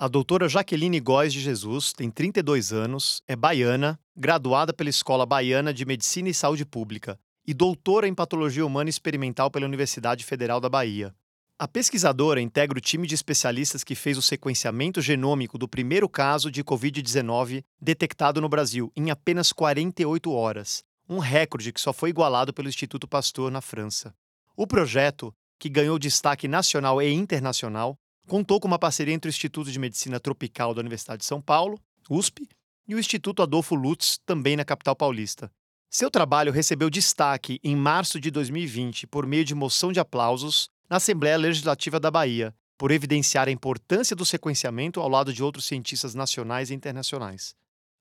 A doutora Jaqueline Góes de Jesus tem 32 anos, é baiana, graduada pela Escola Baiana de Medicina e Saúde Pública e doutora em Patologia Humana Experimental pela Universidade Federal da Bahia. A pesquisadora integra o time de especialistas que fez o sequenciamento genômico do primeiro caso de Covid-19 detectado no Brasil em apenas 48 horas, um recorde que só foi igualado pelo Instituto Pasteur na França. O projeto, que ganhou destaque nacional e internacional, contou com uma parceria entre o Instituto de Medicina Tropical da Universidade de São Paulo, USP, e o Instituto Adolfo Lutz, também na capital paulista. Seu trabalho recebeu destaque em março de 2020 por meio de moção de aplausos na Assembleia Legislativa da Bahia, por evidenciar a importância do sequenciamento ao lado de outros cientistas nacionais e internacionais.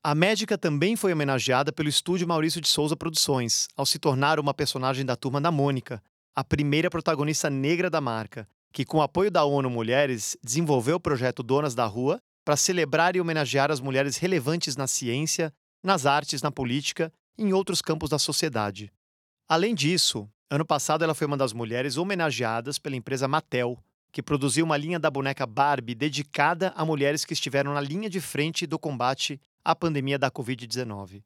A médica também foi homenageada pelo estúdio Maurício de Souza Produções, ao se tornar uma personagem da turma da Mônica, a primeira protagonista negra da marca, que, com o apoio da ONU Mulheres, desenvolveu o projeto Donas da Rua para celebrar e homenagear as mulheres relevantes na ciência, nas artes, na política e em outros campos da sociedade. Além disso, ano passado ela foi uma das mulheres homenageadas pela empresa Mattel, que produziu uma linha da boneca Barbie dedicada a mulheres que estiveram na linha de frente do combate à pandemia da Covid-19.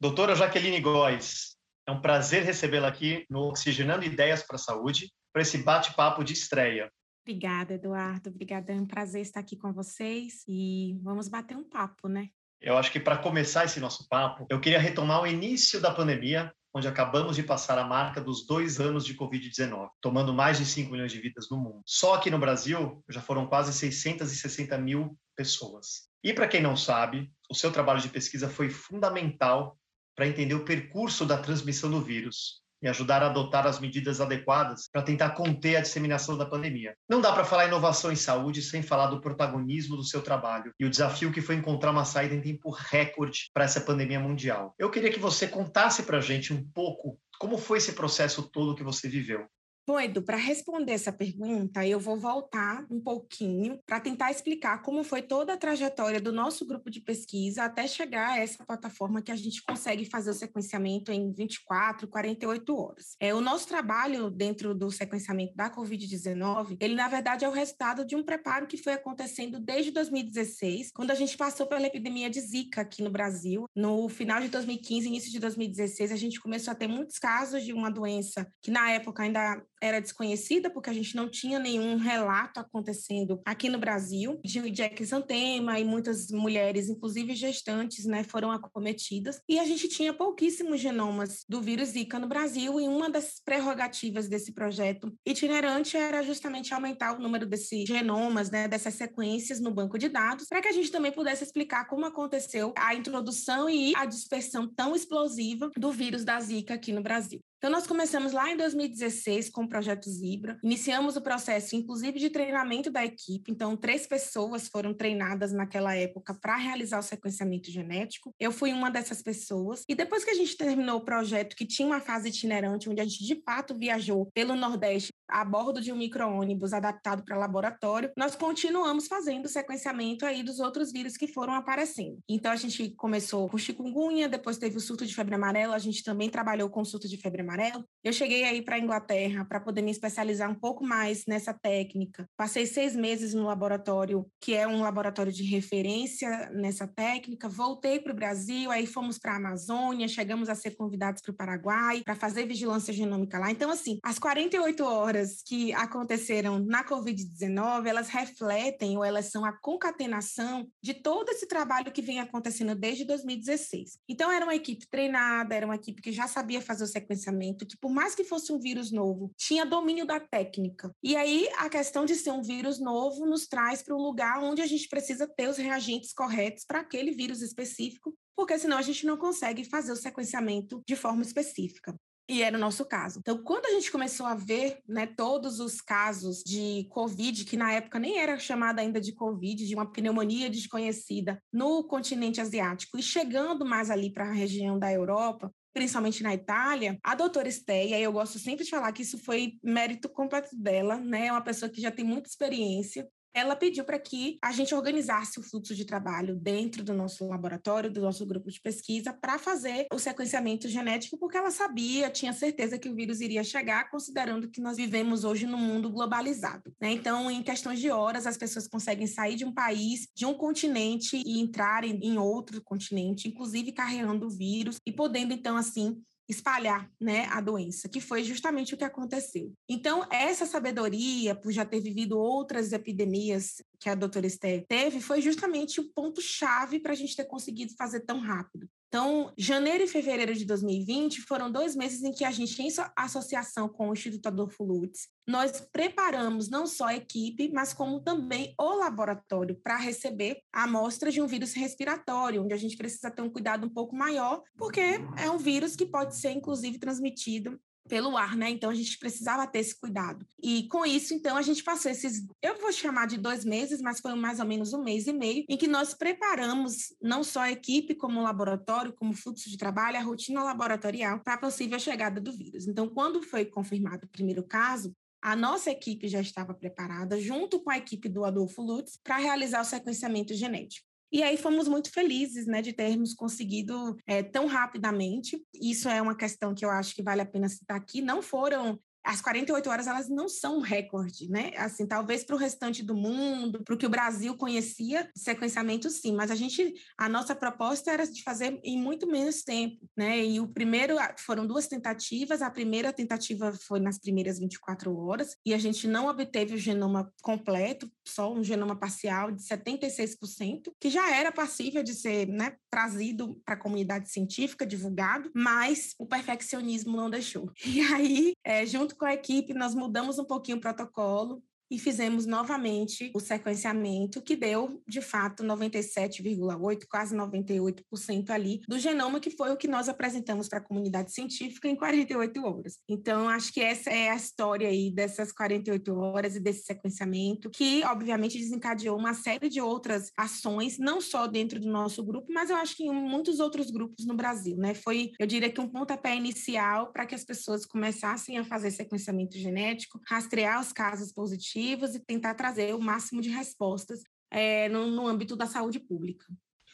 Doutora Jaqueline Góes, é um prazer recebê-la aqui no Oxigenando Ideias para a Saúde para esse bate-papo de estreia. Obrigada, Eduardo. Obrigada, é um prazer estar aqui com vocês e vamos bater um papo, né? Eu acho que para começar esse nosso papo, eu queria retomar o início da pandemia, onde acabamos de passar a marca dos dois anos de Covid-19, tomando mais de 5 milhões de vidas no mundo. Só aqui no Brasil já foram quase 660 mil pessoas. E para quem não sabe, o seu trabalho de pesquisa foi fundamental para entender o percurso da transmissão do vírus e ajudar a adotar as medidas adequadas para tentar conter a disseminação da pandemia. Não dá para falar inovação em saúde sem falar do protagonismo do seu trabalho e o desafio que foi encontrar uma saída em tempo recorde para essa pandemia mundial. Eu queria que você contasse para a gente um pouco como foi esse processo todo que você viveu. Bom, Edu, para responder essa pergunta, eu vou voltar um pouquinho para tentar explicar como foi toda a trajetória do nosso grupo de pesquisa até chegar a essa plataforma que a gente consegue fazer o sequenciamento em 24, 48 horas. É, o nosso trabalho dentro do sequenciamento da Covid-19, ele na verdade é o resultado de um preparo que foi acontecendo desde 2016, quando a gente passou pela epidemia de Zika aqui no Brasil. No final de 2015, início de 2016, a gente começou a ter muitos casos de uma doença que na época ainda era desconhecida, porque a gente não tinha nenhum relato acontecendo aqui no Brasil, de, de exantema e muitas mulheres, inclusive gestantes, né, foram acometidas. E a gente tinha pouquíssimos genomas do vírus Zika no Brasil, e uma das prerrogativas desse projeto itinerante era justamente aumentar o número desses genomas, né, dessas sequências no banco de dados, para que a gente também pudesse explicar como aconteceu a introdução e a dispersão tão explosiva do vírus da Zika aqui no Brasil. Então, nós começamos lá em 2016 com o projeto Zibra, iniciamos o processo, inclusive, de treinamento da equipe. Então, três pessoas foram treinadas naquela época para realizar o sequenciamento genético. Eu fui uma dessas pessoas. E depois que a gente terminou o projeto, que tinha uma fase itinerante, onde a gente de fato viajou pelo Nordeste a bordo de um micro-ônibus adaptado para laboratório, nós continuamos fazendo o sequenciamento aí dos outros vírus que foram aparecendo. Então, a gente começou com chikungunya, depois teve o surto de febre amarela, a gente também trabalhou com surto de febre amarelo. Eu cheguei aí para a Inglaterra para poder me especializar um pouco mais nessa técnica. Passei seis meses no laboratório, que é um laboratório de referência nessa técnica. Voltei para o Brasil, aí fomos para a Amazônia, chegamos a ser convidados para o Paraguai para fazer vigilância genômica lá. Então, assim, as 48 horas que aconteceram na Covid-19, elas refletem ou elas são a concatenação de todo esse trabalho que vem acontecendo desde 2016. Então, era uma equipe treinada, era uma equipe que já sabia fazer o sequenciamento que por mais que fosse um vírus novo, tinha domínio da técnica. E aí a questão de ser um vírus novo nos traz para um lugar onde a gente precisa ter os reagentes corretos para aquele vírus específico, porque senão a gente não consegue fazer o sequenciamento de forma específica. e era o nosso caso. Então, quando a gente começou a ver né, todos os casos de Covid, que na época nem era chamada ainda de Covid, de uma pneumonia desconhecida no continente asiático, e chegando mais ali para a região da Europa, principalmente na Itália, a doutora Estéia, eu gosto sempre de falar que isso foi mérito completo dela, né? É uma pessoa que já tem muita experiência ela pediu para que a gente organizasse o fluxo de trabalho dentro do nosso laboratório, do nosso grupo de pesquisa, para fazer o sequenciamento genético, porque ela sabia, tinha certeza que o vírus iria chegar, considerando que nós vivemos hoje num mundo globalizado. Né? Então, em questões de horas, as pessoas conseguem sair de um país, de um continente e entrarem em outro continente, inclusive carregando o vírus e podendo, então, assim, espalhar né, a doença, que foi justamente o que aconteceu. Então, essa sabedoria, por já ter vivido outras epidemias que a doutora Esther teve, foi justamente o ponto-chave para a gente ter conseguido fazer tão rápido. Então, janeiro e fevereiro de 2020 foram dois meses em que a gente, em associação com o Instituto Adolfo Lutz, nós preparamos não só a equipe, mas como também o laboratório para receber a amostra de um vírus respiratório, onde a gente precisa ter um cuidado um pouco maior, porque é um vírus que pode ser, inclusive, transmitido pelo ar, né? Então a gente precisava ter esse cuidado. E com isso, então, a gente passou esses, eu vou chamar de dois meses, mas foi mais ou menos um mês e meio, em que nós preparamos não só a equipe, como o laboratório, como fluxo de trabalho, a rotina laboratorial para a possível chegada do vírus. Então, quando foi confirmado o primeiro caso, a nossa equipe já estava preparada, junto com a equipe do Adolfo Lutz, para realizar o sequenciamento genético. E aí fomos muito felizes, né, de termos conseguido é, tão rapidamente. Isso é uma questão que eu acho que vale a pena citar aqui. Não foram as 48 horas elas não são um recorde, né? Assim, talvez para o restante do mundo, para o que o Brasil conhecia, sequenciamento sim, mas a gente, a nossa proposta era de fazer em muito menos tempo, né? E o primeiro foram duas tentativas, a primeira tentativa foi nas primeiras 24 horas e a gente não obteve o genoma completo, só um genoma parcial de 76%, que já era passível de ser, né, trazido para a comunidade científica, divulgado, mas o perfeccionismo não deixou. E aí, é, junto com a equipe, nós mudamos um pouquinho o protocolo e fizemos novamente o sequenciamento, que deu, de fato, 97,8%, quase 98% ali do genoma, que foi o que nós apresentamos para a comunidade científica em 48 horas. Então, acho que essa é a história aí dessas 48 horas e desse sequenciamento, que, obviamente, desencadeou uma série de outras ações, não só dentro do nosso grupo, mas eu acho que em muitos outros grupos no Brasil, né? Foi, eu diria que um pontapé inicial para que as pessoas começassem a fazer sequenciamento genético, rastrear os casos positivos e tentar trazer o máximo de respostas é, no, no âmbito da saúde pública.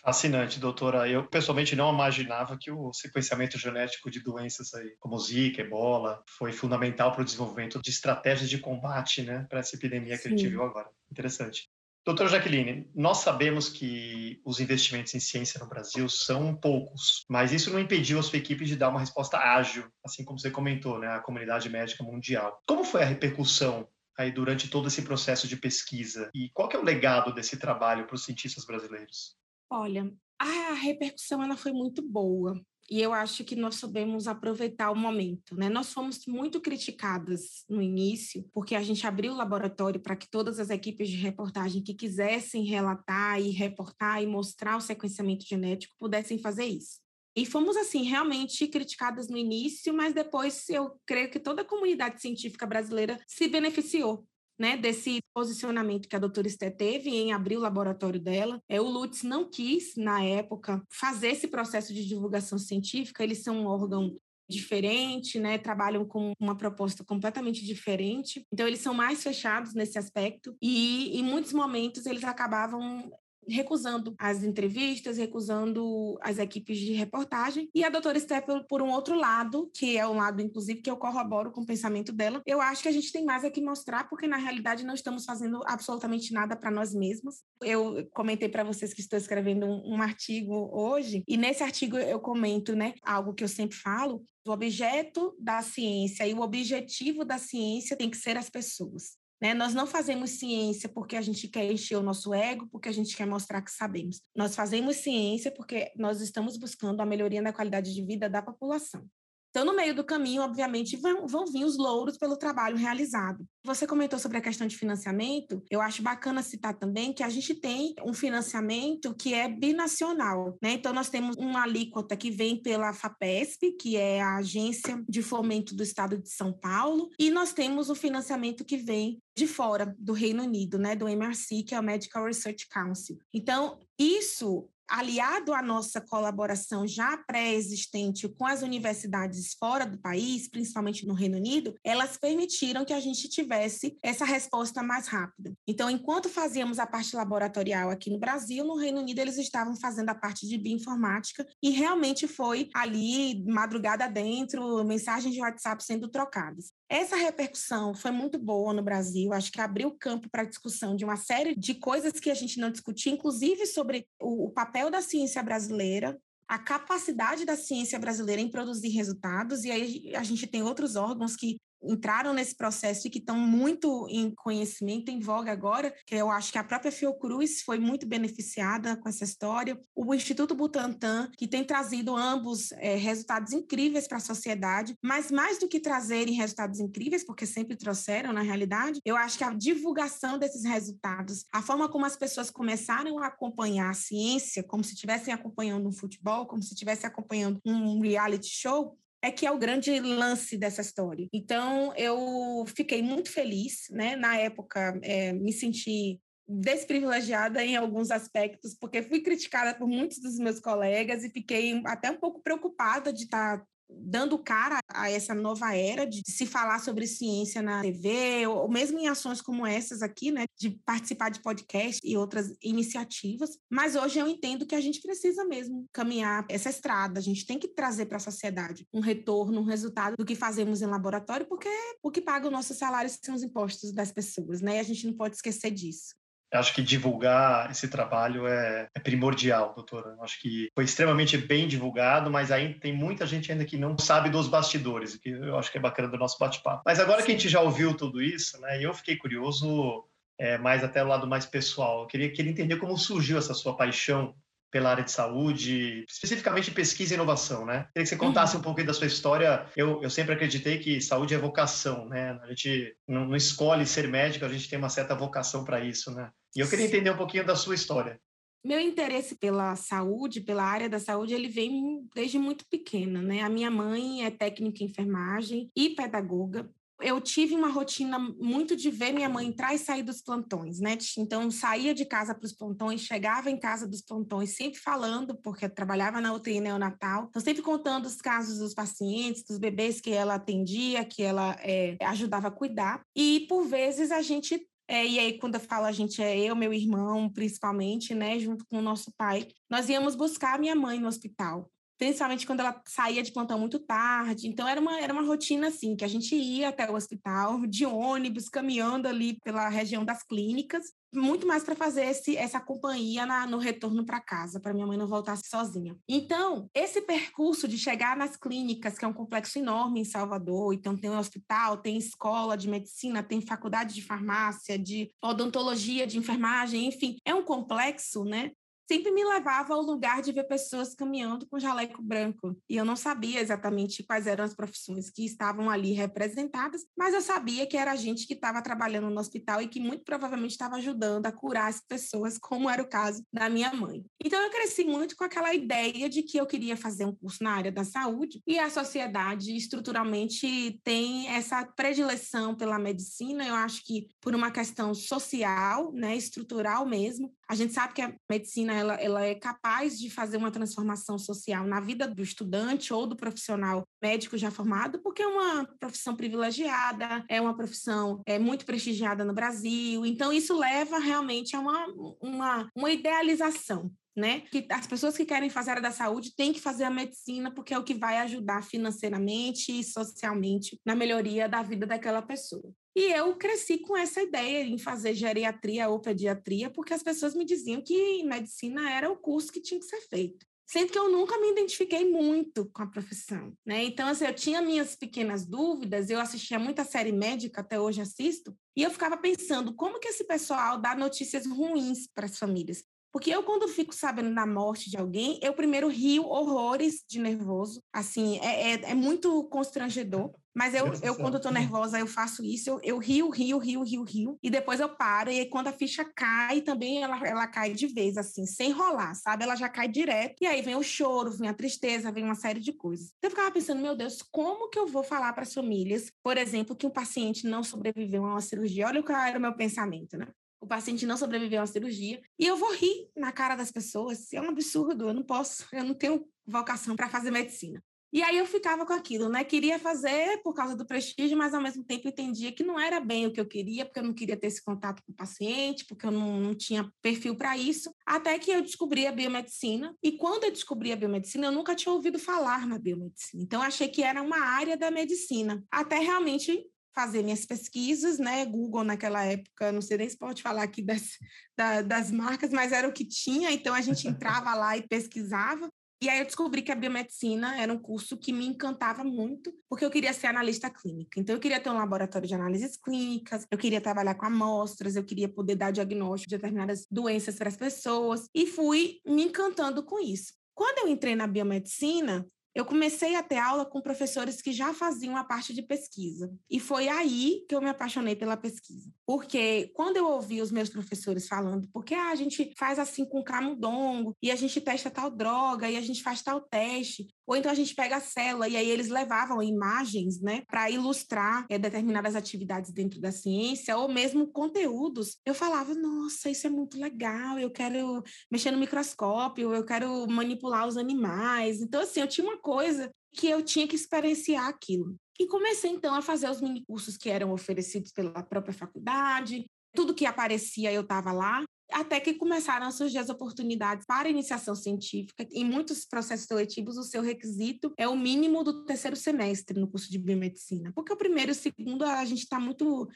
Fascinante, doutora. Eu pessoalmente não imaginava que o sequenciamento genético de doenças aí, como Zika, Ebola, foi fundamental para o desenvolvimento de estratégias de combate, né, para essa epidemia que Sim. a gente viu agora. Interessante. Doutora Jaqueline, nós sabemos que os investimentos em ciência no Brasil são poucos, mas isso não impediu a sua equipe de dar uma resposta ágil, assim como você comentou, né, a comunidade médica mundial. Como foi a repercussão aí durante todo esse processo de pesquisa? E qual que é o legado desse trabalho para os cientistas brasileiros? Olha, a repercussão ela foi muito boa. E eu acho que nós soubemos aproveitar o momento, né? Nós fomos muito criticadas no início, porque a gente abriu o laboratório para que todas as equipes de reportagem que quisessem relatar e reportar e mostrar o sequenciamento genético pudessem fazer isso. E fomos, assim, realmente criticadas no início, mas depois eu creio que toda a comunidade científica brasileira se beneficiou né, desse posicionamento que a doutora Esté teve em abrir o laboratório dela. É, o Lutz não quis, na época, fazer esse processo de divulgação científica, eles são um órgão diferente, né? Trabalham com uma proposta completamente diferente. Então eles são mais fechados nesse aspecto e em muitos momentos eles acabavam recusando as entrevistas, recusando as equipes de reportagem. E a doutora Stephanie, por um outro lado, que é um lado, inclusive, que eu corroboro com o pensamento dela, eu acho que a gente tem mais aqui mostrar, porque na realidade não estamos fazendo absolutamente nada para nós mesmos. Eu comentei para vocês que estou escrevendo um, um artigo hoje, e nesse artigo eu comento, né, algo que eu sempre falo, o objeto da ciência e o objetivo da ciência tem que ser as pessoas. Né? Nós não fazemos ciência porque a gente quer encher o nosso ego, porque a gente quer mostrar que sabemos. Nós fazemos ciência porque nós estamos buscando a melhoria da qualidade de vida da população. Então, no meio do caminho, obviamente, vão, vão vir os louros pelo trabalho realizado. Você comentou sobre a questão de financiamento. Eu acho bacana citar também que a gente tem um financiamento que é binacional, né? Então, nós temos uma alíquota que vem pela FAPESP, que é a Agência de Fomento do Estado de São Paulo, e nós temos o financiamento que vem de fora do Reino Unido, né, do MRC, que é o Medical Research Council. Então, isso aliado à nossa colaboração já pré-existente com as universidades fora do país, principalmente no Reino Unido, elas permitiram que a gente tivesse essa resposta mais rápida. Então, enquanto fazíamos a parte laboratorial aqui no Brasil, no Reino Unido eles estavam fazendo a parte de bioinformática e realmente foi ali madrugada dentro, mensagens de WhatsApp sendo trocadas. Essa repercussão foi muito boa no Brasil, acho que abriu campo para discussão de uma série de coisas que a gente não discutia, inclusive sobre o, o papel da ciência brasileira, a capacidade da ciência brasileira em produzir resultados, e aí a gente tem outros órgãos que entraram nesse processo e que estão muito em conhecimento, em voga agora, que eu acho que a própria Fiocruz foi muito beneficiada com essa história, o Instituto Butantan, que tem trazido ambos é, resultados incríveis para a sociedade, mas mais do que trazerem resultados incríveis, porque sempre trouxeram na realidade, eu acho que a divulgação desses resultados, a forma como as pessoas começaram a acompanhar a ciência, como se estivessem acompanhando um futebol, como se estivessem acompanhando um reality show, é que é o grande lance dessa história. Então, eu fiquei muito feliz, né? Na época, é, me senti desprivilegiada em alguns aspectos, porque fui criticada por muitos dos meus colegas e fiquei até um pouco preocupada de estar tá dando cara a essa nova era de se falar sobre ciência na TV, ou mesmo em ações como essas aqui, né, de participar de podcast e outras iniciativas. Mas hoje eu entendo que a gente precisa mesmo caminhar essa estrada, a gente tem que trazer para a sociedade um retorno, um resultado do que fazemos em laboratório, porque o que paga o nosso salário são os impostos das pessoas, né? E a gente não pode esquecer disso. Eu acho que divulgar esse trabalho é, é, primordial, doutora. Eu acho que foi extremamente bem divulgado, mas ainda tem muita gente ainda que não sabe dos bastidores, que eu acho que é bacana do nosso bate-papo. Mas agora que a gente já ouviu tudo isso, né, eu fiquei curioso é, mais até o lado mais pessoal. Eu queria, queria entender como surgiu essa sua paixão pela área de saúde, especificamente pesquisa e inovação, né? Queria que você contasse uhum. um pouquinho da sua história. Eu, eu sempre acreditei que saúde é vocação, né? A gente não, não escolhe ser médico, a gente tem uma certa vocação para isso, né? E eu queria entender um pouquinho da sua história. Meu interesse pela saúde, pela área da saúde, ele vem desde muito pequena, né? A minha mãe é técnica em enfermagem e pedagoga eu tive uma rotina muito de ver minha mãe entrar e sair dos plantões, né? Então, saía de casa para os plantões, chegava em casa dos plantões, sempre falando, porque eu trabalhava na UTI neonatal, então sempre contando os casos dos pacientes, dos bebês que ela atendia, que ela é, ajudava a cuidar. E, por vezes, a gente é, e aí, quando eu falo a gente, é eu, meu irmão, principalmente, né, junto com o nosso pai, nós íamos buscar a minha mãe no hospital principalmente quando ela saía de plantão muito tarde. Então, era uma, era uma rotina assim, que a gente ia até o hospital, de ônibus, caminhando ali pela região das clínicas, muito mais para fazer esse, essa companhia na, no retorno para casa, para minha mãe não voltasse sozinha. Então, esse percurso de chegar nas clínicas, que é um complexo enorme em Salvador, então tem um hospital, tem escola de medicina, tem faculdade de farmácia, de odontologia, de enfermagem, enfim, é um complexo, né? Sempre me levava ao lugar de ver pessoas caminhando com jaleco branco. E eu não sabia exatamente quais eram as profissões que estavam ali representadas, mas eu sabia que era gente que estava trabalhando no hospital e que muito provavelmente estava ajudando a curar as pessoas, como era o caso da minha mãe. Então eu cresci muito com aquela ideia de que eu queria fazer um curso na área da saúde e a sociedade estruturalmente tem essa predileção pela medicina, eu acho que por uma questão social, né, estrutural mesmo. A gente sabe que a medicina ela, ela é capaz de fazer uma transformação social na vida do estudante ou do profissional médico já formado, porque é uma profissão privilegiada, é uma profissão é, muito prestigiada no Brasil. Então, isso leva realmente a uma, uma, uma idealização né? Que as pessoas que querem fazer a área da saúde têm que fazer a medicina porque é o que vai ajudar financeiramente e socialmente na melhoria da vida daquela pessoa. E eu cresci com essa ideia em fazer geriatria ou pediatria, porque as pessoas me diziam que medicina era o curso que tinha que ser feito. Sendo que eu nunca me identifiquei muito com a profissão, né? Então, assim, eu tinha minhas pequenas dúvidas, eu assistia muita série médica, até hoje assisto, e eu ficava pensando como que esse pessoal dá notícias ruins para as famílias. Porque eu, quando fico sabendo da morte de alguém, eu primeiro rio horrores de nervoso. Assim, é, é, é muito constrangedor. Mas eu, eu quando estou nervosa, eu faço isso, eu, eu rio, rio, rio, rio, rio, e depois eu paro, e aí quando a ficha cai, também ela, ela cai de vez, assim, sem rolar, sabe? Ela já cai direto, e aí vem o choro, vem a tristeza, vem uma série de coisas. Então eu ficava pensando, meu Deus, como que eu vou falar para as famílias, por exemplo, que um paciente não sobreviveu a uma cirurgia? Olha qual era o meu pensamento, né? O paciente não sobreviveu uma cirurgia e eu vou rir na cara das pessoas. É um absurdo, eu não posso, eu não tenho vocação para fazer medicina. E aí eu ficava com aquilo, né? Queria fazer por causa do prestígio, mas ao mesmo tempo entendia que não era bem o que eu queria, porque eu não queria ter esse contato com o paciente, porque eu não, não tinha perfil para isso. Até que eu descobri a biomedicina. E quando eu descobri a biomedicina, eu nunca tinha ouvido falar na biomedicina. Então, achei que era uma área da medicina. Até realmente fazer minhas pesquisas, né? Google naquela época, não sei nem se pode falar aqui das, da, das marcas, mas era o que tinha, então a gente entrava lá e pesquisava. E aí eu descobri que a biomedicina era um curso que me encantava muito, porque eu queria ser analista clínica. Então eu queria ter um laboratório de análises clínicas, eu queria trabalhar com amostras, eu queria poder dar diagnóstico de determinadas doenças para as pessoas e fui me encantando com isso. Quando eu entrei na biomedicina, eu comecei a ter aula com professores que já faziam a parte de pesquisa. E foi aí que eu me apaixonei pela pesquisa. Porque quando eu ouvi os meus professores falando, porque ah, a gente faz assim com camundongo, e a gente testa tal droga, e a gente faz tal teste, ou então a gente pega a célula e aí eles levavam imagens, né, para ilustrar é, determinadas atividades dentro da ciência, ou mesmo conteúdos. Eu falava, nossa, isso é muito legal, eu quero mexer no microscópio, eu quero manipular os animais. Então, assim, eu tinha uma coisa que eu tinha que experienciar aquilo. E comecei então a fazer os mini cursos que eram oferecidos pela própria faculdade. Tudo que aparecia eu estava lá até que começaram a surgir as oportunidades para iniciação científica. Em muitos processos seletivos, o seu requisito é o mínimo do terceiro semestre no curso de biomedicina, porque o primeiro e o segundo a gente está muito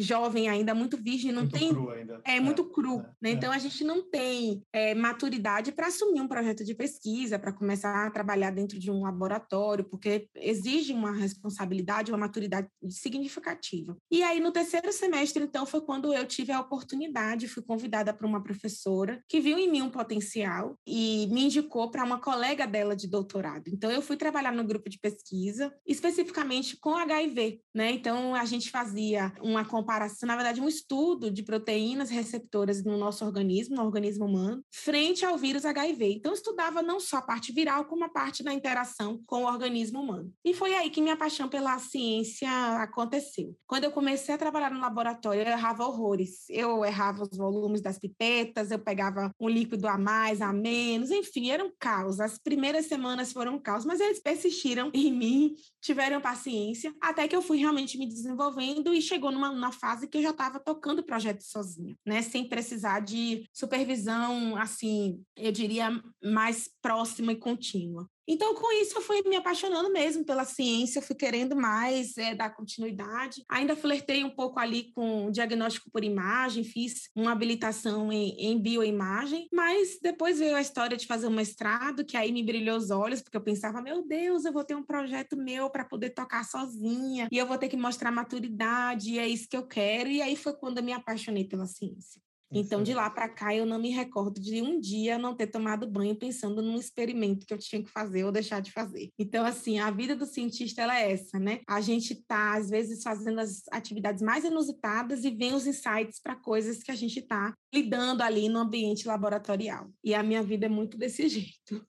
jovem ainda, muito virgem, não muito tem. Cru ainda. É, é muito cru. É, né? é. Então, a gente não tem é, maturidade para assumir um projeto de pesquisa, para começar a trabalhar dentro de um laboratório, porque exige uma responsabilidade, uma maturidade significativa. E aí, no terceiro semestre, então, foi quando eu tive a oportunidade, fui convidada por uma professora que viu em mim um potencial e me indicou para uma colega dela de doutorado. Então, eu fui trabalhar no grupo de pesquisa, especificamente com HIV, né? Então, a gente fazia uma comparação, na verdade, um estudo de proteínas receptoras no nosso organismo, no organismo humano, frente ao vírus HIV. Então, estudava não só a parte viral, como a parte da interação com o organismo humano. E foi aí que minha paixão pela ciência aconteceu. Quando eu comecei a trabalhar no laboratório, eu errava horrores. Eu errava os volumes das pipetas, eu pegava um líquido a mais, a menos, enfim, era um caos. As primeiras semanas foram um caos, mas eles persistiram em mim, tiveram paciência, até que eu fui realmente me desenvolvendo e chegou numa, numa fase que eu já estava tocando o projeto sozinha, né? Sem precisar de supervisão, assim, eu diria, mais próxima e contínua. Então, com isso, eu fui me apaixonando mesmo pela ciência, fui querendo mais é, dar continuidade. Ainda flertei um pouco ali com diagnóstico por imagem, fiz uma habilitação em, em bioimagem, mas depois veio a história de fazer um mestrado, que aí me brilhou os olhos, porque eu pensava, meu Deus, eu vou ter um projeto meu para poder tocar sozinha, e eu vou ter que mostrar maturidade, e é isso que eu quero. E aí foi quando eu me apaixonei pela ciência. Então, de lá para cá, eu não me recordo de um dia não ter tomado banho pensando num experimento que eu tinha que fazer ou deixar de fazer. Então, assim, a vida do cientista ela é essa, né? A gente está, às vezes, fazendo as atividades mais inusitadas e vem os insights para coisas que a gente está lidando ali no ambiente laboratorial. E a minha vida é muito desse jeito.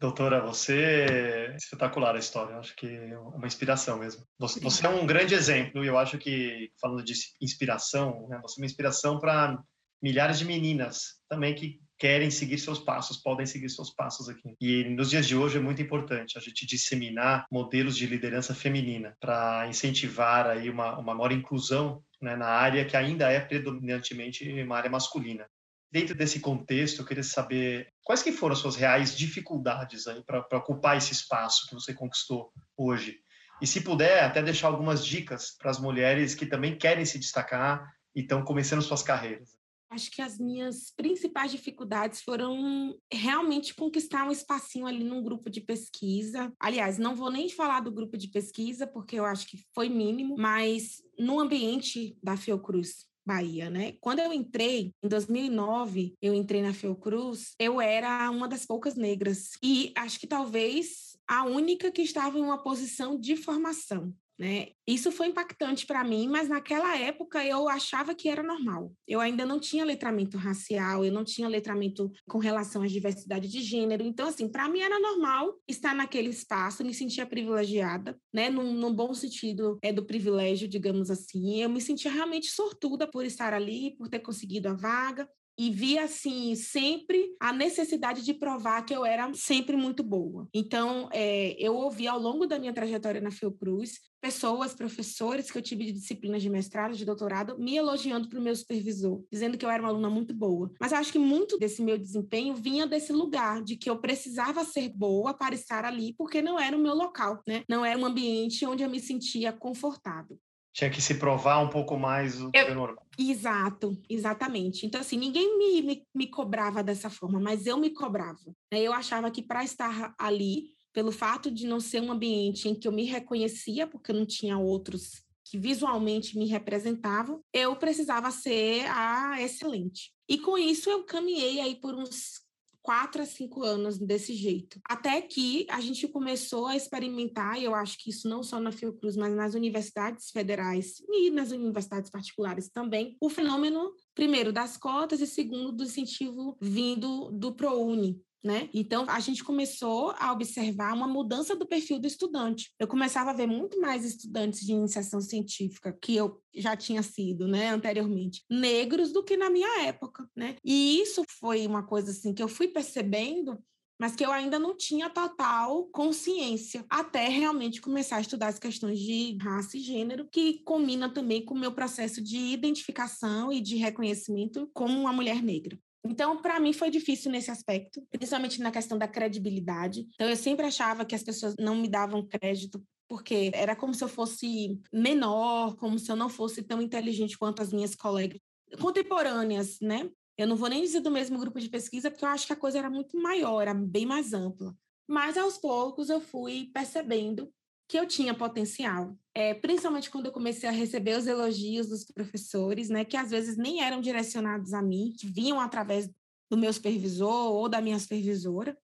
Doutora, você é espetacular a história, acho que é uma inspiração mesmo. Você, você é um grande exemplo, e eu acho que, falando de inspiração, né, você é uma inspiração para milhares de meninas também que querem seguir seus passos, podem seguir seus passos aqui. E nos dias de hoje é muito importante a gente disseminar modelos de liderança feminina para incentivar aí uma, uma maior inclusão né, na área que ainda é predominantemente uma área masculina. Dentro desse contexto, eu queria saber quais que foram as suas reais dificuldades aí para ocupar esse espaço que você conquistou hoje. E se puder, até deixar algumas dicas para as mulheres que também querem se destacar e estão começando suas carreiras. Acho que as minhas principais dificuldades foram realmente conquistar um espacinho ali num grupo de pesquisa. Aliás, não vou nem falar do grupo de pesquisa, porque eu acho que foi mínimo, mas no ambiente da Fiocruz, Bahia, né? Quando eu entrei, em 2009, eu entrei na Fiocruz, eu era uma das poucas negras. E acho que talvez a única que estava em uma posição de formação. Né? Isso foi impactante para mim, mas naquela época eu achava que era normal. Eu ainda não tinha letramento racial, eu não tinha letramento com relação à diversidade de gênero. Então, assim, para mim era normal estar naquele espaço, me sentia privilegiada, né? Num, num, bom sentido é do privilégio, digamos assim. Eu me sentia realmente sortuda por estar ali, por ter conseguido a vaga e via assim sempre a necessidade de provar que eu era sempre muito boa. Então, é, eu ouvi ao longo da minha trajetória na Fiocruz pessoas, professores que eu tive de disciplinas de mestrado, de doutorado, me elogiando para o meu supervisor, dizendo que eu era uma aluna muito boa. Mas eu acho que muito desse meu desempenho vinha desse lugar de que eu precisava ser boa para estar ali, porque não era o meu local, né? Não era um ambiente onde eu me sentia confortável tinha que se provar um pouco mais do que eu, normal. Exato, exatamente. Então, assim, ninguém me, me, me cobrava dessa forma, mas eu me cobrava. Né? Eu achava que para estar ali, pelo fato de não ser um ambiente em que eu me reconhecia, porque não tinha outros que visualmente me representavam, eu precisava ser a excelente. E com isso eu caminhei aí por uns quatro a cinco anos desse jeito. Até que a gente começou a experimentar, e eu acho que isso não só na Fiocruz, mas nas universidades federais e nas universidades particulares também, o fenômeno, primeiro, das cotas e segundo, do incentivo vindo do ProUni, né? Então, a gente começou a observar uma mudança do perfil do estudante. Eu começava a ver muito mais estudantes de iniciação científica, que eu já tinha sido, né, anteriormente, negros do que na minha época, né? E isso foi uma coisa assim que eu fui percebendo mas que eu ainda não tinha total consciência até realmente começar a estudar as questões de raça e gênero, que combina também com o meu processo de identificação e de reconhecimento como uma mulher negra. Então, para mim foi difícil nesse aspecto, principalmente na questão da credibilidade. Então, eu sempre achava que as pessoas não me davam crédito porque era como se eu fosse menor, como se eu não fosse tão inteligente quanto as minhas colegas contemporâneas, né? Eu não vou nem dizer do mesmo grupo de pesquisa, porque eu acho que a coisa era muito maior, era bem mais ampla. Mas aos poucos eu fui percebendo que eu tinha potencial, é, principalmente quando eu comecei a receber os elogios dos professores, né, que às vezes nem eram direcionados a mim, que vinham através do meu supervisor ou da minha supervisora.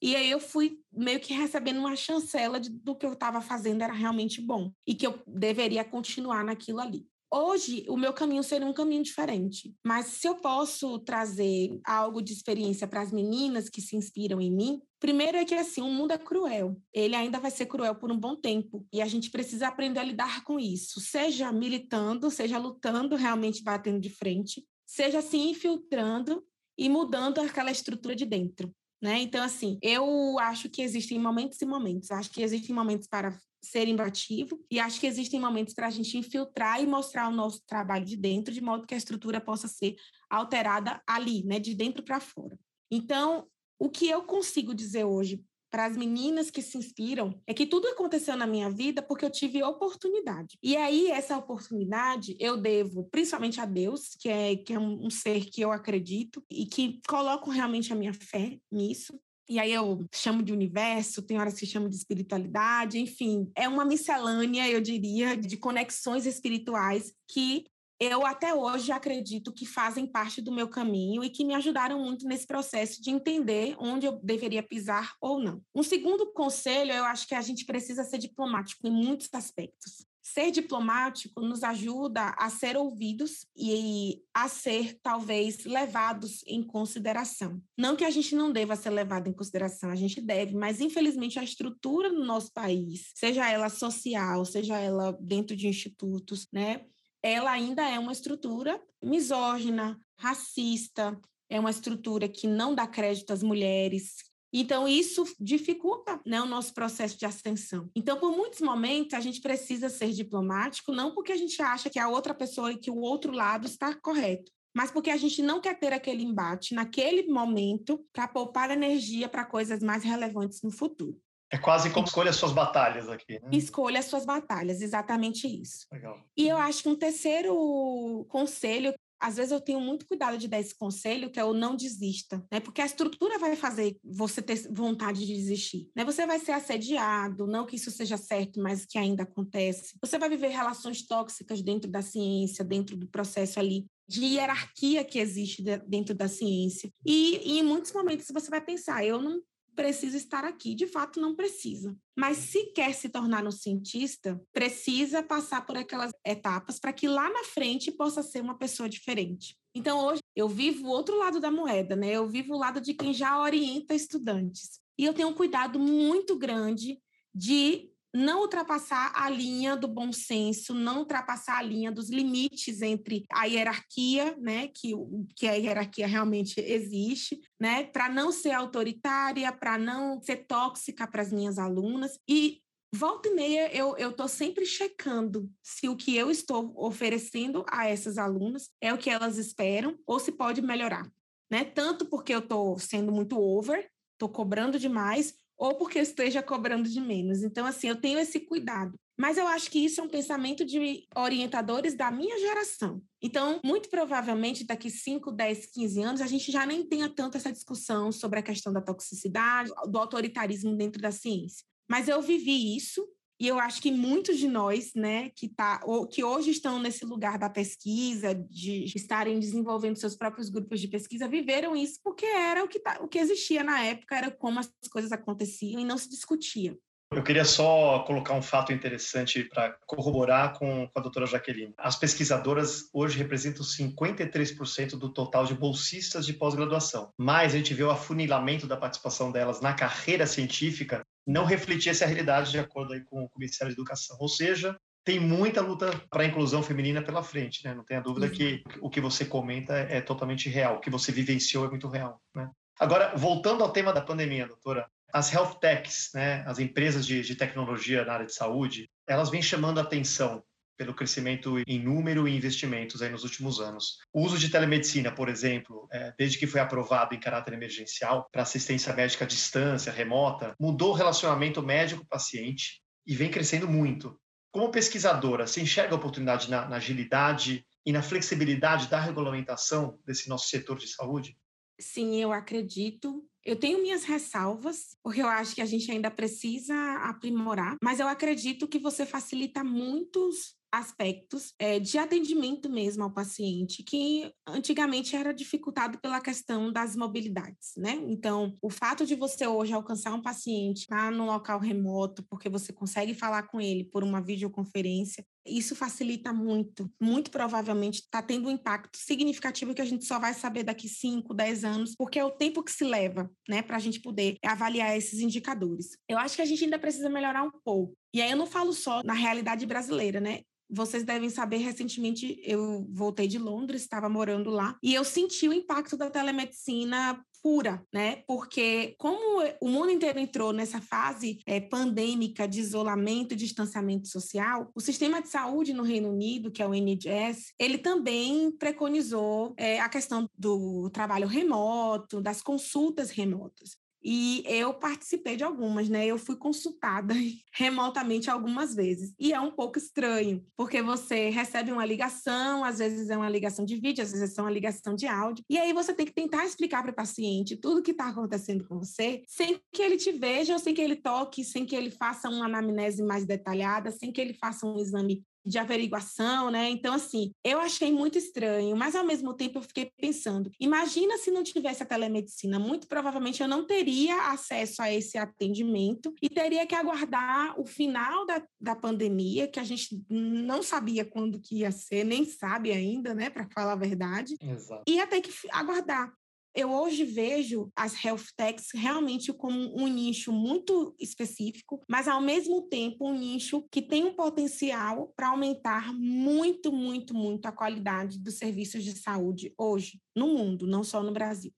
E aí eu fui meio que recebendo uma chancela de, do que eu estava fazendo era realmente bom e que eu deveria continuar naquilo ali. Hoje, o meu caminho seria um caminho diferente, mas se eu posso trazer algo de experiência para as meninas que se inspiram em mim, primeiro é que assim, o mundo é cruel. Ele ainda vai ser cruel por um bom tempo e a gente precisa aprender a lidar com isso, seja militando, seja lutando, realmente batendo de frente, seja se infiltrando e mudando aquela estrutura de dentro. Né? Então, assim, eu acho que existem momentos e momentos. Acho que existem momentos para ser imbatível e acho que existem momentos para a gente infiltrar e mostrar o nosso trabalho de dentro, de modo que a estrutura possa ser alterada ali, né? De dentro para fora. Então, o que eu consigo dizer hoje para as meninas que se inspiram é que tudo aconteceu na minha vida porque eu tive oportunidade. E aí, essa oportunidade eu devo principalmente a Deus, que é, que é um, um ser que eu acredito e que coloco realmente a minha fé nisso. E aí eu chamo de universo, tem horas que chamo de espiritualidade, enfim, é uma miscelânea, eu diria, de conexões espirituais que eu até hoje acredito que fazem parte do meu caminho e que me ajudaram muito nesse processo de entender onde eu deveria pisar ou não. Um segundo conselho, eu acho que a gente precisa ser diplomático em muitos aspectos. Ser diplomático nos ajuda a ser ouvidos e a ser, talvez, levados em consideração. Não que a gente não deva ser levado em consideração, a gente deve, mas infelizmente a estrutura no nosso país, seja ela social, seja ela dentro de institutos, né, ela ainda é uma estrutura misógina, racista, é uma estrutura que não dá crédito às mulheres. Então, isso dificulta né, o nosso processo de ascensão. Então, por muitos momentos, a gente precisa ser diplomático, não porque a gente acha que a outra pessoa e que o outro lado está correto, mas porque a gente não quer ter aquele embate naquele momento para poupar energia para coisas mais relevantes no futuro. É quase como escolha as suas batalhas aqui. Né? Escolha as suas batalhas, exatamente isso. Legal. E eu acho que um terceiro conselho às vezes eu tenho muito cuidado de dar esse conselho, que é o não desista, né? Porque a estrutura vai fazer você ter vontade de desistir, né? Você vai ser assediado, não que isso seja certo, mas que ainda acontece. Você vai viver relações tóxicas dentro da ciência, dentro do processo ali de hierarquia que existe dentro da ciência. E, e, em muitos momentos você vai pensar, eu não preciso estar aqui. De fato, não precisa. Mas se quer se tornar um cientista, precisa passar por aquelas etapas para que lá na frente possa ser uma pessoa diferente. Então, hoje, eu vivo o outro lado da moeda, né? Eu vivo o lado de quem já orienta estudantes. E eu tenho um cuidado muito grande de não ultrapassar a linha do bom senso, não ultrapassar a linha dos limites entre a hierarquia, né, que, que a hierarquia realmente existe, né, para não ser autoritária, para não ser tóxica para as minhas alunas e Volta e meia, eu estou sempre checando se o que eu estou oferecendo a essas alunas é o que elas esperam ou se pode melhorar. Né? Tanto porque eu estou sendo muito over, estou cobrando demais, ou porque eu esteja cobrando de menos. Então, assim, eu tenho esse cuidado. Mas eu acho que isso é um pensamento de orientadores da minha geração. Então, muito provavelmente, daqui 5, 10, 15 anos, a gente já nem tenha tanto essa discussão sobre a questão da toxicidade, do autoritarismo dentro da ciência. Mas eu vivi isso e eu acho que muitos de nós, né, que, tá, que hoje estão nesse lugar da pesquisa, de estarem desenvolvendo seus próprios grupos de pesquisa, viveram isso porque era o que, tá, o que existia na época, era como as coisas aconteciam e não se discutia. Eu queria só colocar um fato interessante para corroborar com, com, a doutora Jaqueline. As pesquisadoras hoje representam 53% do total de bolsistas de pós-graduação, mas a gente vê o afunilamento da participação delas na carreira científica não refletir essa realidade de acordo aí com o Ministério da Educação. Ou seja, tem muita luta para a inclusão feminina pela frente, né? Não tenha dúvida uhum. que o que você comenta é totalmente real, o que você vivenciou é muito real, né? Agora, voltando ao tema da pandemia, doutora, as health techs, né, as empresas de, de tecnologia na área de saúde, elas vêm chamando a atenção pelo crescimento em número e investimentos aí nos últimos anos. O uso de telemedicina, por exemplo, é, desde que foi aprovado em caráter emergencial para assistência médica à distância, remota, mudou o relacionamento médico-paciente e vem crescendo muito. Como pesquisadora, você enxerga a oportunidade na, na agilidade e na flexibilidade da regulamentação desse nosso setor de saúde? Sim, eu acredito. Eu tenho minhas ressalvas, porque eu acho que a gente ainda precisa aprimorar, mas eu acredito que você facilita muitos aspectos é, de atendimento mesmo ao paciente, que antigamente era dificultado pela questão das mobilidades, né? Então, o fato de você hoje alcançar um paciente, estar tá num local remoto, porque você consegue falar com ele por uma videoconferência, isso facilita muito. Muito provavelmente está tendo um impacto significativo que a gente só vai saber daqui 5, 10 anos, porque é o tempo que se leva, né, para a gente poder avaliar esses indicadores. Eu acho que a gente ainda precisa melhorar um pouco. E aí eu não falo só na realidade brasileira, né? Vocês devem saber, recentemente eu voltei de Londres, estava morando lá, e eu senti o impacto da telemedicina pura, né? Porque como o mundo inteiro entrou nessa fase é, pandêmica de isolamento e distanciamento social, o sistema de saúde no Reino Unido, que é o NHS, ele também preconizou é, a questão do trabalho remoto, das consultas remotas. E eu participei de algumas, né? Eu fui consultada remotamente algumas vezes. E é um pouco estranho, porque você recebe uma ligação, às vezes é uma ligação de vídeo, às vezes é uma ligação de áudio. E aí você tem que tentar explicar para o paciente tudo que está acontecendo com você, sem que ele te veja, sem que ele toque, sem que ele faça uma anamnese mais detalhada, sem que ele faça um exame de averiguação, né? Então, assim, eu achei muito estranho, mas ao mesmo tempo eu fiquei pensando: imagina se não tivesse a telemedicina, muito provavelmente eu não teria acesso a esse atendimento e teria que aguardar o final da, da pandemia, que a gente não sabia quando que ia ser, nem sabe ainda, né? Para falar a verdade. Exato. Ia ter que aguardar. Eu hoje vejo as health techs realmente como um nicho muito específico, mas ao mesmo tempo um nicho que tem um potencial para aumentar muito, muito, muito a qualidade dos serviços de saúde hoje no mundo, não só no Brasil.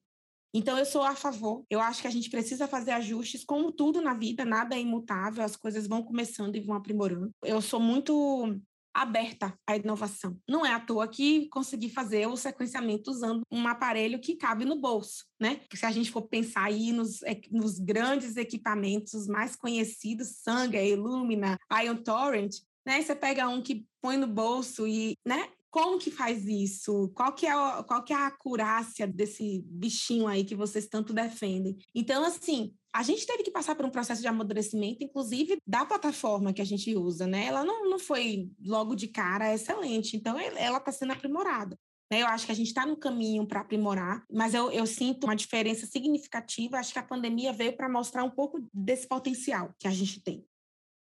Então, eu sou a favor. Eu acho que a gente precisa fazer ajustes, como tudo na vida, nada é imutável, as coisas vão começando e vão aprimorando. Eu sou muito aberta à inovação. Não é à toa que consegui fazer o sequenciamento usando um aparelho que cabe no bolso, né? Se a gente for pensar aí nos, nos grandes equipamentos mais conhecidos, Sanga, Illumina, Ion Torrent, né? Você pega um que põe no bolso e, né? como que faz isso? Qual que é qual que é a acurácia desse bichinho aí que vocês tanto defendem? Então, assim, a gente teve que passar por um processo de amadurecimento, inclusive da plataforma que a gente usa, né? Ela não, não foi logo de cara excelente, então ela está sendo aprimorada. Né? Eu acho que a gente está no caminho para aprimorar, mas eu, eu, sinto uma diferença significativa. Acho que a pandemia veio para mostrar um pouco desse potencial que a gente tem.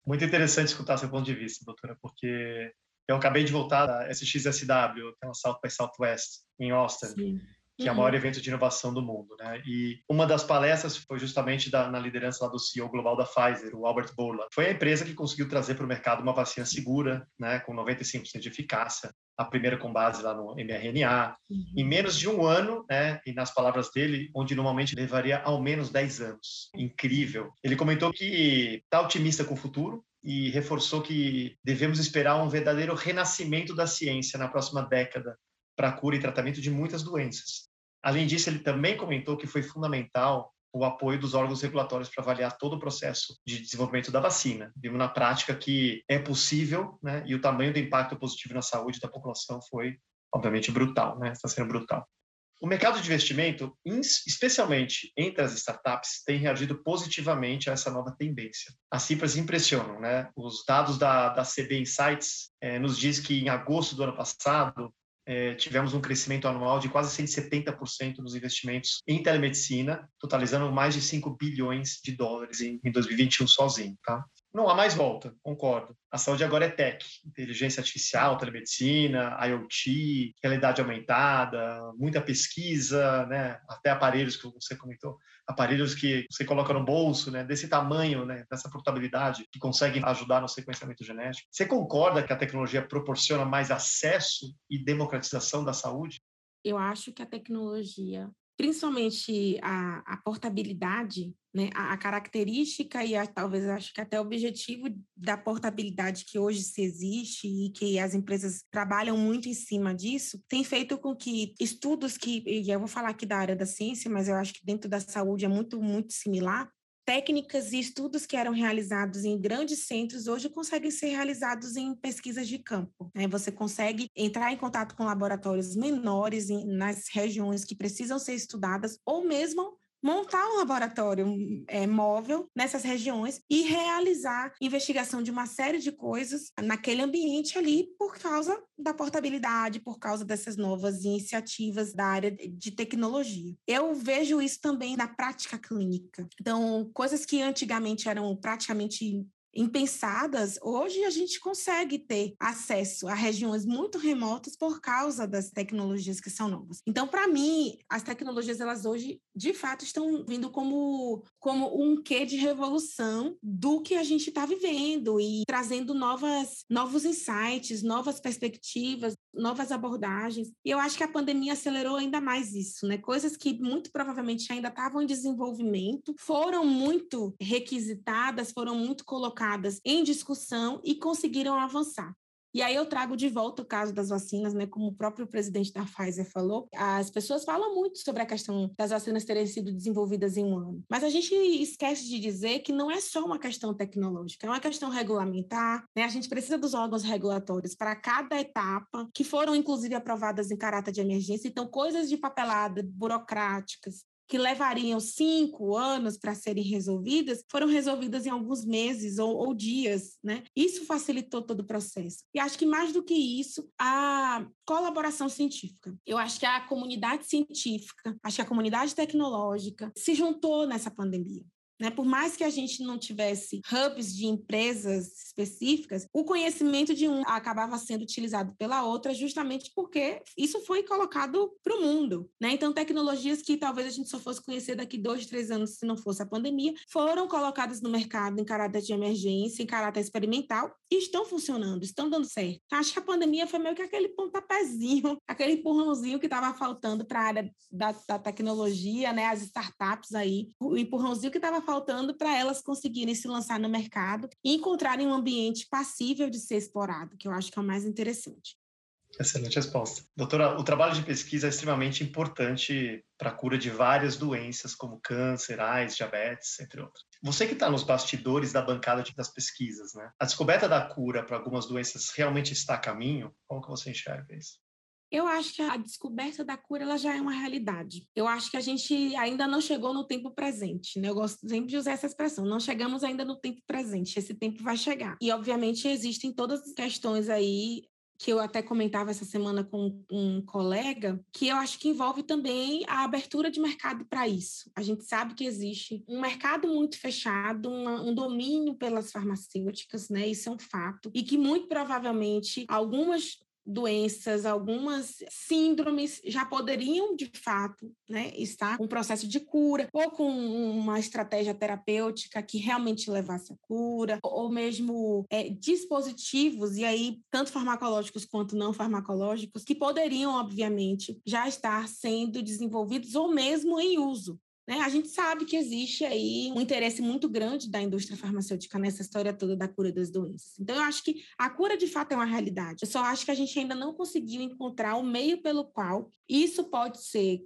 Muito interessante escutar seu ponto de vista, doutora, porque eu acabei de voltar da SXSW, que é o South by Southwest, em Austin. Sim que é o maior uhum. evento de inovação do mundo, né? E uma das palestras foi justamente da, na liderança lá do CEO global da Pfizer, o Albert Bourla. Foi a empresa que conseguiu trazer para o mercado uma vacina segura, né, com 95% de eficácia, a primeira com base lá no mRNA, uhum. em menos de um ano, né, e nas palavras dele, onde normalmente levaria ao menos 10 anos. Incrível. Ele comentou que está otimista com o futuro, e reforçou que devemos esperar um verdadeiro renascimento da ciência na próxima década para cura e tratamento de muitas doenças. Além disso, ele também comentou que foi fundamental o apoio dos órgãos regulatórios para avaliar todo o processo de desenvolvimento da vacina. Vimos na prática que é possível, né? E o tamanho do impacto positivo na saúde da população foi, obviamente, brutal, né? Está sendo brutal. O mercado de investimento, especialmente entre as startups, tem reagido positivamente a essa nova tendência. As cifras impressionam, né? Os dados da, da CB Insights é, nos diz que em agosto do ano passado, é, tivemos um crescimento anual de quase 170% nos investimentos em telemedicina, totalizando mais de 5 bilhões de dólares em, em 2021 sozinho, tá? Não há mais volta, concordo. A saúde agora é tech, inteligência artificial, telemedicina, IoT, realidade aumentada, muita pesquisa, né? até aparelhos que você comentou, aparelhos que você coloca no bolso, né? desse tamanho, né? dessa portabilidade, que conseguem ajudar no sequenciamento genético. Você concorda que a tecnologia proporciona mais acesso e democratização da saúde? Eu acho que a tecnologia principalmente a, a portabilidade, né, a, a, característica e a, talvez acho que até o objetivo da portabilidade que hoje se existe e que as empresas trabalham muito em cima disso, tem feito com que estudos que, e eu vou falar aqui da área da ciência, mas eu acho que dentro da saúde é muito, muito similar, técnicas e estudos que eram realizados em grandes centros hoje conseguem ser realizados em pesquisas de campo. Né? Você consegue entrar em contato com laboratórios menores em, nas regiões que precisam ser estudadas ou mesmo montar um laboratório é, móvel nessas regiões e realizar investigação de uma série de coisas naquele ambiente ali por causa da portabilidade, por causa dessas novas iniciativas da área de tecnologia. Eu vejo isso também na prática clínica. Então, coisas que antigamente eram praticamente impensadas, hoje a gente consegue ter acesso a regiões muito remotas por causa das tecnologias que são novas. Então, para mim, as tecnologias elas hoje de fato estão vindo como como um quê de revolução do que a gente está vivendo e trazendo novas novos insights, novas perspectivas, novas abordagens. E eu acho que a pandemia acelerou ainda mais isso, né? Coisas que muito provavelmente ainda estavam em desenvolvimento, foram muito requisitadas, foram muito colocadas em discussão e conseguiram avançar. E aí eu trago de volta o caso das vacinas, né? Como o próprio presidente da Pfizer falou, as pessoas falam muito sobre a questão das vacinas terem sido desenvolvidas em um ano. Mas a gente esquece de dizer que não é só uma questão tecnológica, é uma questão regulamentar, né? A gente precisa dos órgãos regulatórios para cada etapa, que foram inclusive aprovadas em caráter de emergência. Então, coisas de papelada burocráticas, que levariam cinco anos para serem resolvidas, foram resolvidas em alguns meses ou, ou, dias, né? Isso facilitou todo o processo. E acho que mais do que isso, a colaboração científica. Eu acho que a comunidade científica, acho que a comunidade tecnológica se juntou nessa pandemia. Né? Por mais que a gente não tivesse hubs de empresas específicas, o conhecimento de um acabava sendo utilizado pela outra justamente porque isso foi colocado para o mundo. Né? Então, tecnologias que talvez a gente só fosse conhecer daqui dois, três anos se não fosse a pandemia, foram colocadas no mercado em caráter de emergência, em caráter experimental e estão funcionando, estão dando certo. Então, acho que a pandemia foi meio que aquele pontapézinho, aquele empurrãozinho que estava faltando para a área da, da tecnologia, né? as startups aí, o empurrãozinho que estava faltando para elas conseguirem se lançar no mercado e encontrarem um ambiente passível de ser explorado, que eu acho que é o mais interessante. Excelente resposta. Doutora, o trabalho de pesquisa é extremamente importante para a cura de várias doenças, como câncer, AIDS, diabetes, entre outras. Você que está nos bastidores da bancada das pesquisas, né? A descoberta da cura para algumas doenças realmente está a caminho? Como que você enxerga isso? Eu acho que a descoberta da cura ela já é uma realidade. Eu acho que a gente ainda não chegou no tempo presente. Né? Eu gosto sempre de usar essa expressão. Não chegamos ainda no tempo presente. Esse tempo vai chegar. E, obviamente, existem todas as questões aí que eu até comentava essa semana com um colega, que eu acho que envolve também a abertura de mercado para isso. A gente sabe que existe um mercado muito fechado, uma, um domínio pelas farmacêuticas, né? Isso é um fato, e que muito provavelmente algumas doenças, algumas síndromes já poderiam de fato né, estar com um processo de cura ou com uma estratégia terapêutica que realmente levasse a cura, ou mesmo é, dispositivos, e aí tanto farmacológicos quanto não farmacológicos, que poderiam, obviamente, já estar sendo desenvolvidos ou mesmo em uso. Né? A gente sabe que existe aí um interesse muito grande da indústria farmacêutica nessa história toda da cura das doenças. Então, eu acho que a cura de fato é uma realidade. Eu só acho que a gente ainda não conseguiu encontrar o meio pelo qual isso pode ser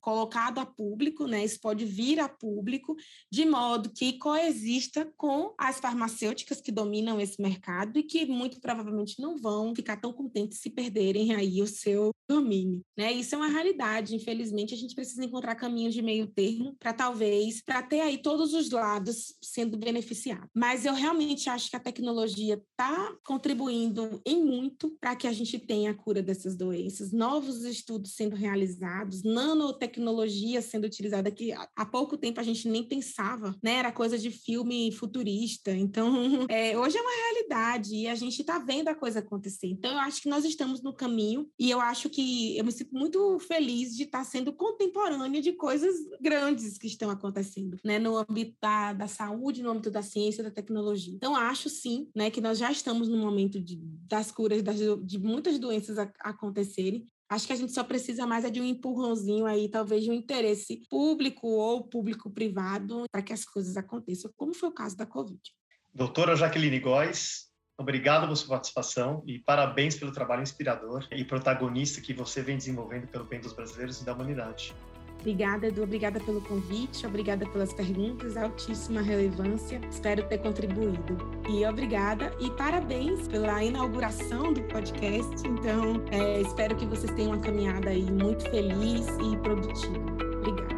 colocado a público, né? Isso pode vir a público de modo que coexista com as farmacêuticas que dominam esse mercado e que muito provavelmente não vão ficar tão contentes se perderem aí o seu domínio, né? Isso é uma realidade. Infelizmente, a gente precisa encontrar caminhos de meio termo para talvez para ter aí todos os lados sendo beneficiados. Mas eu realmente acho que a tecnologia está contribuindo em muito para que a gente tenha a cura dessas doenças, novos estudos sendo realizados, nano tecnologia sendo utilizada que há pouco tempo a gente nem pensava, né? Era coisa de filme futurista. Então, é, hoje é uma realidade e a gente está vendo a coisa acontecer. Então, eu acho que nós estamos no caminho e eu acho que eu me sinto muito feliz de estar tá sendo contemporânea de coisas grandes que estão acontecendo, né? No âmbito da, da saúde, no âmbito da ciência, da tecnologia. Então, acho sim, né, que nós já estamos no momento de, das curas das, de muitas doenças a, acontecerem Acho que a gente só precisa mais é de um empurrãozinho aí, talvez de um interesse público ou público-privado para que as coisas aconteçam, como foi o caso da Covid. Doutora Jaqueline Góes, obrigado pela sua participação e parabéns pelo trabalho inspirador e protagonista que você vem desenvolvendo pelo bem dos brasileiros e da humanidade. Obrigada, Edu. Obrigada pelo convite, obrigada pelas perguntas, altíssima relevância. Espero ter contribuído. E obrigada e parabéns pela inauguração do podcast. Então, é, espero que vocês tenham uma caminhada aí muito feliz e produtiva.